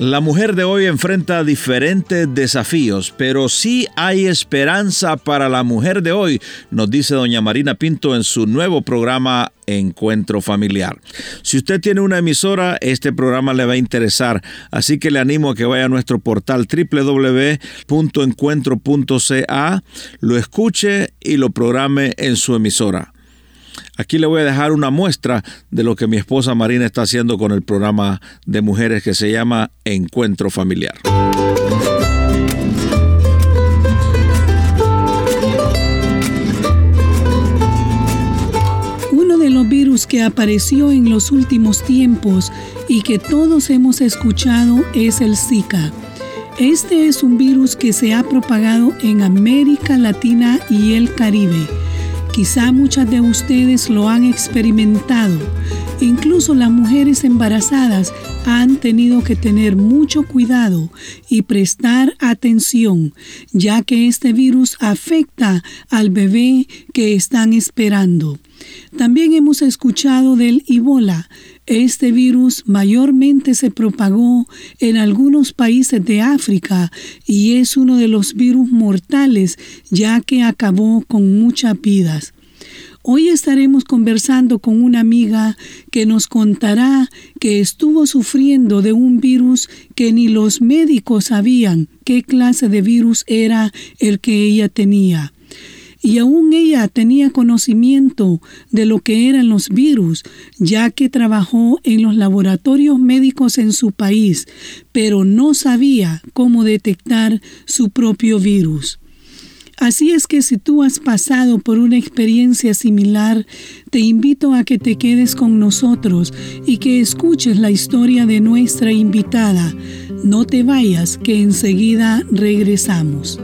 La mujer de hoy enfrenta diferentes desafíos, pero sí hay esperanza para la mujer de hoy, nos dice doña Marina Pinto en su nuevo programa Encuentro Familiar. Si usted tiene una emisora, este programa le va a interesar, así que le animo a que vaya a nuestro portal www.encuentro.ca, lo escuche y lo programe en su emisora. Aquí le voy a dejar una muestra de lo que mi esposa Marina está haciendo con el programa de mujeres que se llama Encuentro Familiar. Uno de los virus que apareció en los últimos tiempos y que todos hemos escuchado es el Zika. Este es un virus que se ha propagado en América Latina y el Caribe Quizá muchas de ustedes lo han experimentado. Incluso las mujeres embarazadas han tenido que tener mucho cuidado y prestar atención, ya que este virus afecta al bebé que están esperando. También hemos escuchado del Ebola. Este virus mayormente se propagó en algunos países de África y es uno de los virus mortales ya que acabó con muchas vidas. Hoy estaremos conversando con una amiga que nos contará que estuvo sufriendo de un virus que ni los médicos sabían qué clase de virus era el que ella tenía y aún ella tenía conocimiento de lo que eran los virus, ya que trabajó en los laboratorios médicos en su país, pero no sabía cómo detectar su propio virus. Así es que si tú has pasado por una experiencia similar, te invito a que te quedes con nosotros y que escuches la historia de nuestra invitada. No te vayas, que enseguida regresamos.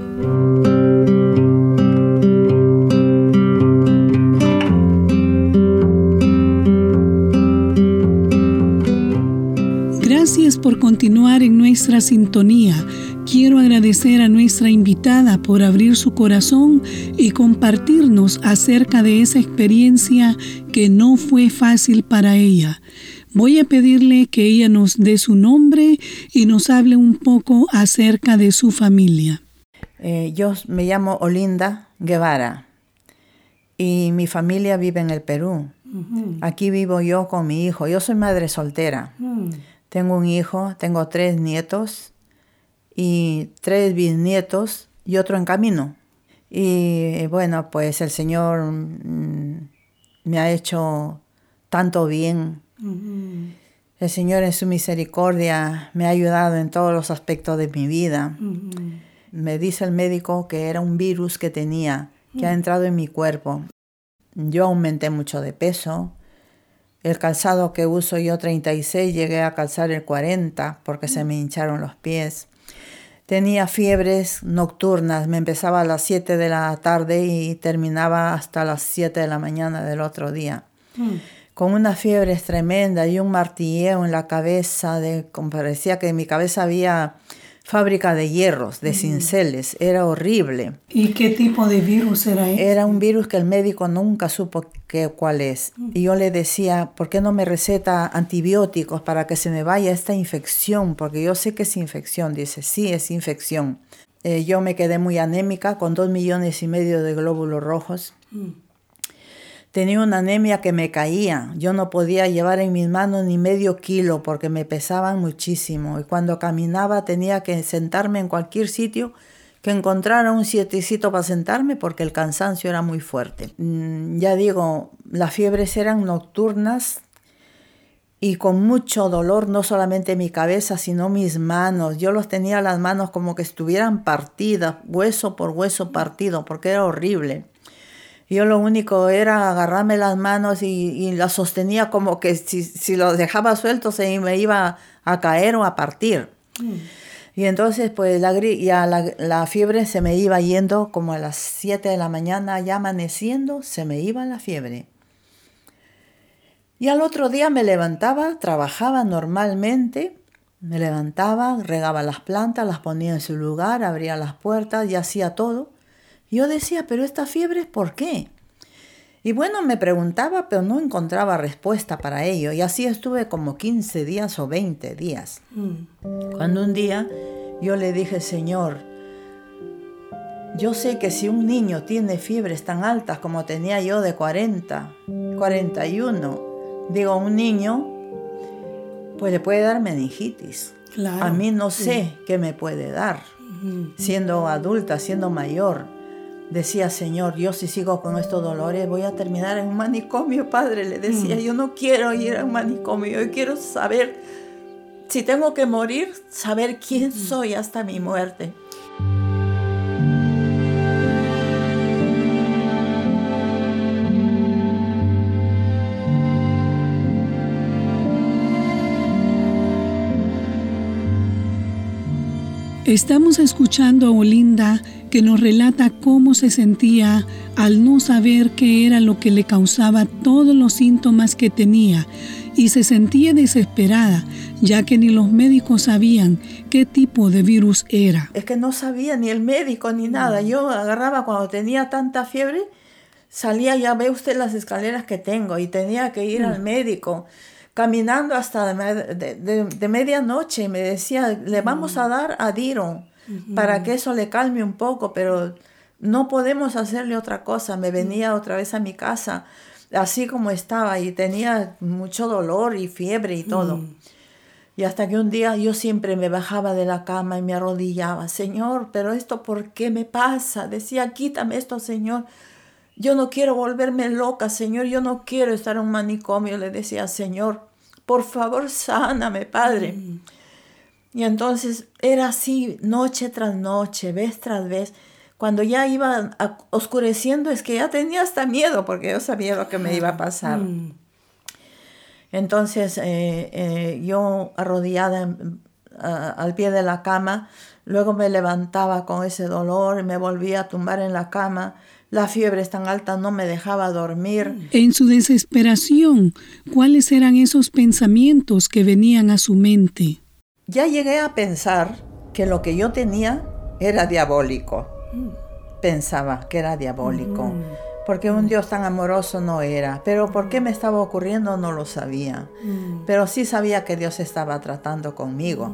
Gracias por continuar en nuestra sintonía. Quiero agradecer a nuestra invitada por abrir su corazón y compartirnos acerca de esa experiencia que no fue fácil para ella. Voy a pedirle que ella nos dé su nombre y nos hable un poco acerca de su familia. Eh, yo me llamo Olinda Guevara y mi familia vive en el Perú. Aquí vivo yo con mi hijo. Yo soy madre soltera. Tengo un hijo, tengo tres nietos y tres bisnietos y otro en camino. Y bueno, pues el Señor mm, me ha hecho tanto bien. El Señor en su misericordia me ha ayudado en todos los aspectos de mi vida. Me dice el médico que era un virus que tenía, que ha entrado en mi cuerpo. Yo aumenté mucho de peso, el calzado que uso yo 36 llegué a calzar el 40 porque se me hincharon los pies. Tenía fiebres nocturnas, me empezaba a las 7 de la tarde y terminaba hasta las 7 de la mañana del otro día. Mm. Con una fiebre tremenda y un martilleo en la cabeza, de, parecía que mi cabeza había fábrica de hierros, de cinceles, era horrible. ¿Y qué tipo de virus era ese? Era un virus que el médico nunca supo qué, cuál es. Y yo le decía, ¿por qué no me receta antibióticos para que se me vaya esta infección? Porque yo sé que es infección. Dice, sí, es infección. Eh, yo me quedé muy anémica, con dos millones y medio de glóbulos rojos. Mm. Tenía una anemia que me caía. Yo no podía llevar en mis manos ni medio kilo porque me pesaban muchísimo. Y cuando caminaba tenía que sentarme en cualquier sitio que encontrara un sietecito para sentarme porque el cansancio era muy fuerte. Mm, ya digo, las fiebres eran nocturnas y con mucho dolor, no solamente mi cabeza, sino mis manos. Yo los tenía las manos como que estuvieran partidas, hueso por hueso partido, porque era horrible. Yo lo único era agarrarme las manos y, las sostenía como que si, si los dejaba sueltos se me iba a caer o a partir. Mm. Y entonces pues la, ya la, la, fiebre se me iba yendo como a las 7 de la mañana, ya amaneciendo, se me iba la fiebre. Y al otro día me levantaba, trabajaba normalmente, Me levantaba, regaba las plantas, las ponía en su lugar, abría las puertas y hacía todo. Yo decía, pero esta fiebre por qué? Y bueno, me preguntaba, pero no encontraba respuesta para ello. Y así estuve como 15 días o 20 días. Cuando un día yo le dije, Señor, yo sé que si un niño tiene fiebres tan altas como tenía yo de 40, 41, digo, un niño, pues le puede dar meningitis. A mí no sé qué me puede dar, siendo adulta, siendo mayor. Decía, Señor, yo si sigo con estos dolores voy a terminar en un manicomio, Padre. Le decía, yo no quiero ir a un manicomio, yo quiero saber, si tengo que morir, saber quién soy hasta mi muerte. Estamos escuchando a Olinda que nos relata cómo se sentía al no saber qué era lo que le causaba todos los síntomas que tenía y se sentía desesperada ya que ni los médicos sabían qué tipo de virus era. Es que no sabía ni el médico ni nada. Yo agarraba cuando tenía tanta fiebre, salía, ya ve usted las escaleras que tengo y tenía que ir al médico caminando hasta de, medianoche y me decía, le vamos a dar a Diro para que eso le calme un poco, pero no podemos hacerle otra cosa. Me venía otra vez a mi casa así como estaba y tenía mucho dolor y fiebre y todo. Y hasta que un día yo siempre me bajaba de la cama y me arrodillaba, Señor, pero esto ¿por qué me pasa? Decía, quítame esto, Señor. Yo no quiero volverme loca, Señor, yo no quiero estar en un manicomio, le decía, Señor, por favor, sáname, Padre. Mm. Y entonces era así, noche tras noche, vez tras vez. Cuando ya iba oscureciendo, es que ya tenía hasta miedo, porque yo sabía lo que me iba a pasar. Mm. Entonces, eh, eh, yo arrodillada al pie de la cama, luego me levantaba con ese dolor y me volvía a tumbar en la cama la fiebre es tan alta, no me dejaba dormir. En su desesperación, ¿cuáles eran esos pensamientos que venían a su mente? Ya llegué a pensar que lo que yo tenía era diabólico. Pensaba que era diabólico. Mm. Porque un Dios tan amoroso no era. Pero por qué me estaba ocurriendo no lo sabía. Mm. Pero sí sabía que Dios estaba tratando conmigo.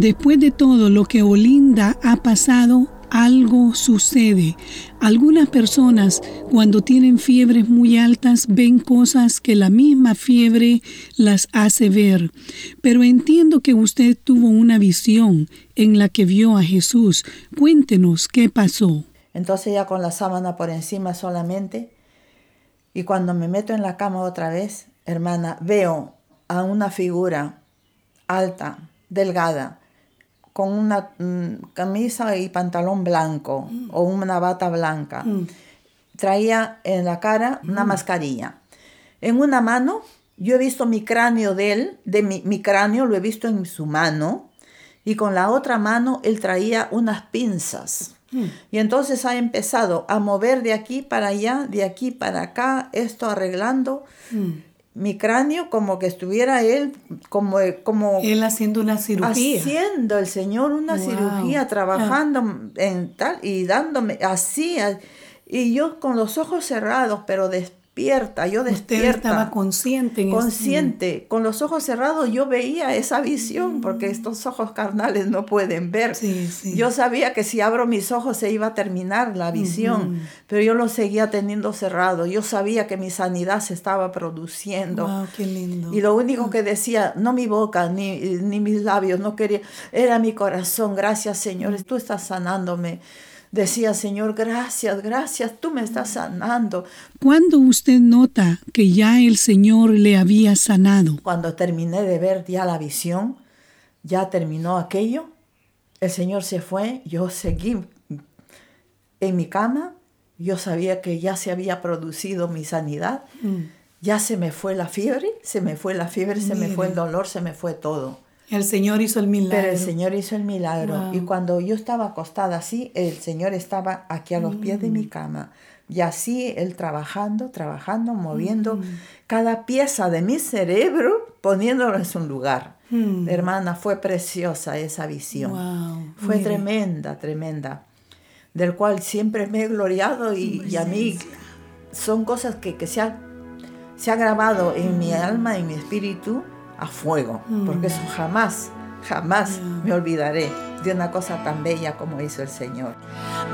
Después de todo lo que Olinda ha pasado, algo sucede. Algunas personas cuando tienen fiebres muy altas ven cosas que la misma fiebre las hace ver. Pero entiendo que usted tuvo una visión en la que vio a Jesús. Cuéntenos qué pasó. Entonces ya con la sábana por encima solamente. Y cuando me meto en la cama otra vez, hermana, veo a una figura alta, delgada, con una mm, camisa y pantalón blanco mm. o una bata blanca. Mm. Traía en la cara una mascarilla. En una mano, yo he visto mi cráneo de él, de mi, mi cráneo lo he visto en su mano, y con la otra mano él traía unas pinzas. Y entonces ha empezado a mover de aquí para allá, de aquí para acá, esto arreglando mi cráneo como que estuviera él como como él haciendo una cirugía. haciendo el señor una cirugía trabajando en tal y dándome así y yo con los ojos cerrados pero después despierta, yo despierta. estaba consciente. En consciente, con los ojos cerrados yo veía esa visión, porque mm. estos ojos carnales no pueden ver. Yo sabía que si abro mis ojos se iba a terminar la visión, pero yo lo seguía teniendo cerrado. Yo sabía que mi sanidad se estaba produciendo. qué lindo. Y lo único que decía, no mi boca ni, ni mis labios, no quería, era mi corazón. Gracias Señor, tú estás sanándome decía, Señor, gracias, gracias, tú me estás sanando. ¿Cuándo usted nota que ya el Señor le había sanado? Cuando terminé de ver ya la visión, ya terminó aquello, el Señor se fue, yo seguí en mi cama, yo sabía que ya se había producido mi sanidad, mm. ya se me fue la fiebre, se me fue la fiebre, se me fue el dolor, se me fue todo. El Señor hizo el milagro. Pero el Señor hizo el milagro. Y cuando yo estaba acostada así, el Señor estaba aquí a los pies de mi mm. cama. Y así Él trabajando, trabajando, moviendo mm. cada pieza de mi cerebro, poniéndolo en su lugar. Mm. Hermana, fue preciosa esa visión. Fue tremenda, tremenda. Del cual siempre me he gloriado y, a mí son cosas que, que se, ha, se ha grabado en mi alma, en mi espíritu a fuego, porque eso mm. jamás, jamás me olvidaré de una cosa tan bella como hizo el Señor.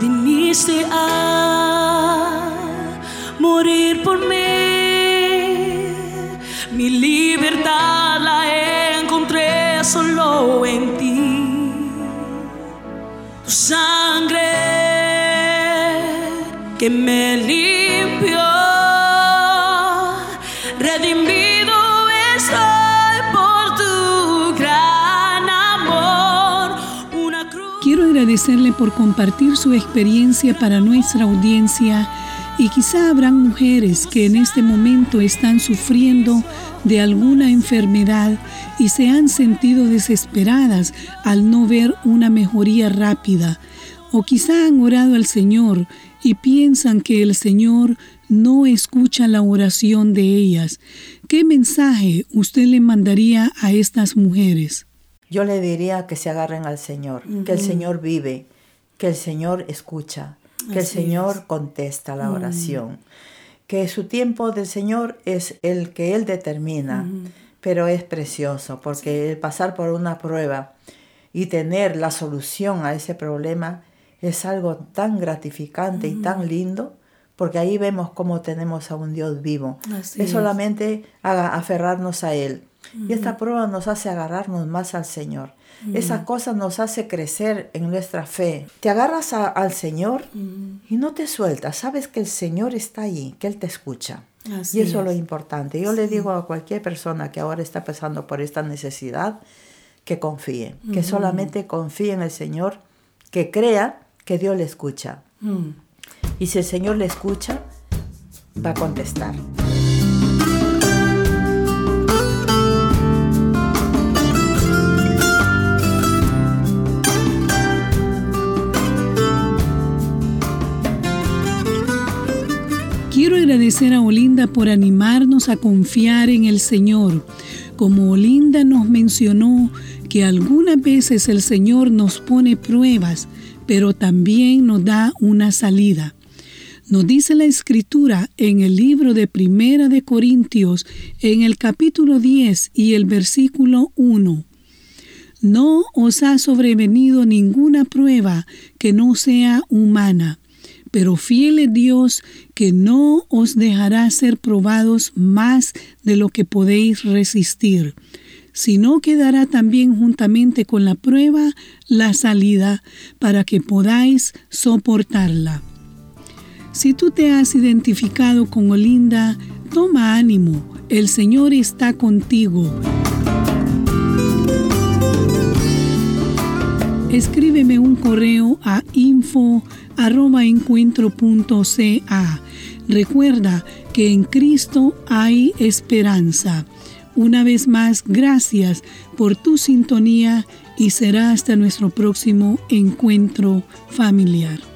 Viniste a morir por mí, mi libertad la encontré solo en ti, tu sangre que me limpió, agradecerle por compartir su experiencia para nuestra audiencia y quizá habrán mujeres que en este momento están sufriendo de alguna enfermedad y se han sentido desesperadas al no ver una mejoría rápida. O quizá han orado al Señor y piensan que el Señor no escucha la oración de ellas. ¿Qué mensaje usted le mandaría a estas mujeres? Yo le diría que se agarren al Señor, que el Señor vive, que el Señor escucha, que el Señor contesta la oración, que su tiempo del Señor es el que Él determina, pero es precioso porque el pasar por una prueba y tener la solución a ese problema es algo tan gratificante y tan lindo porque ahí vemos cómo tenemos a un Dios vivo. es solamente aferrarnos a Él. Y esta prueba nos hace agarrarnos más al Señor. Esa cosa nos hace crecer en nuestra fe. Te agarras al Señor y no te sueltas. Sabes que el Señor está ahí, que Él te escucha. y eso es. lo importante. Yo le digo a cualquier persona que ahora está pasando por esta necesidad, que confíe, que solamente confíe en el Señor, que crea que Dios le escucha. Y si el Señor le escucha, va a contestar. Agradecer a Olinda por animarnos a confiar en el Señor. Como Olinda nos mencionó que algunas veces el Señor nos pone pruebas, pero también nos da una salida. Nos dice la escritura en el libro de Primera de Corintios, en el capítulo 10 y el versículo 1. No os ha sobrevenido ninguna prueba que no sea humana pero fiel es Dios que no os dejará ser probados más de lo que podéis resistir, sino que dará también juntamente con la prueba la salida para que podáis soportarla. Si tú te has identificado con Olinda, toma ánimo, el Señor está contigo. Escríbeme un correo a info Recuerda que en Cristo hay esperanza. Una vez más, gracias por tu sintonía y será hasta nuestro próximo encuentro familiar.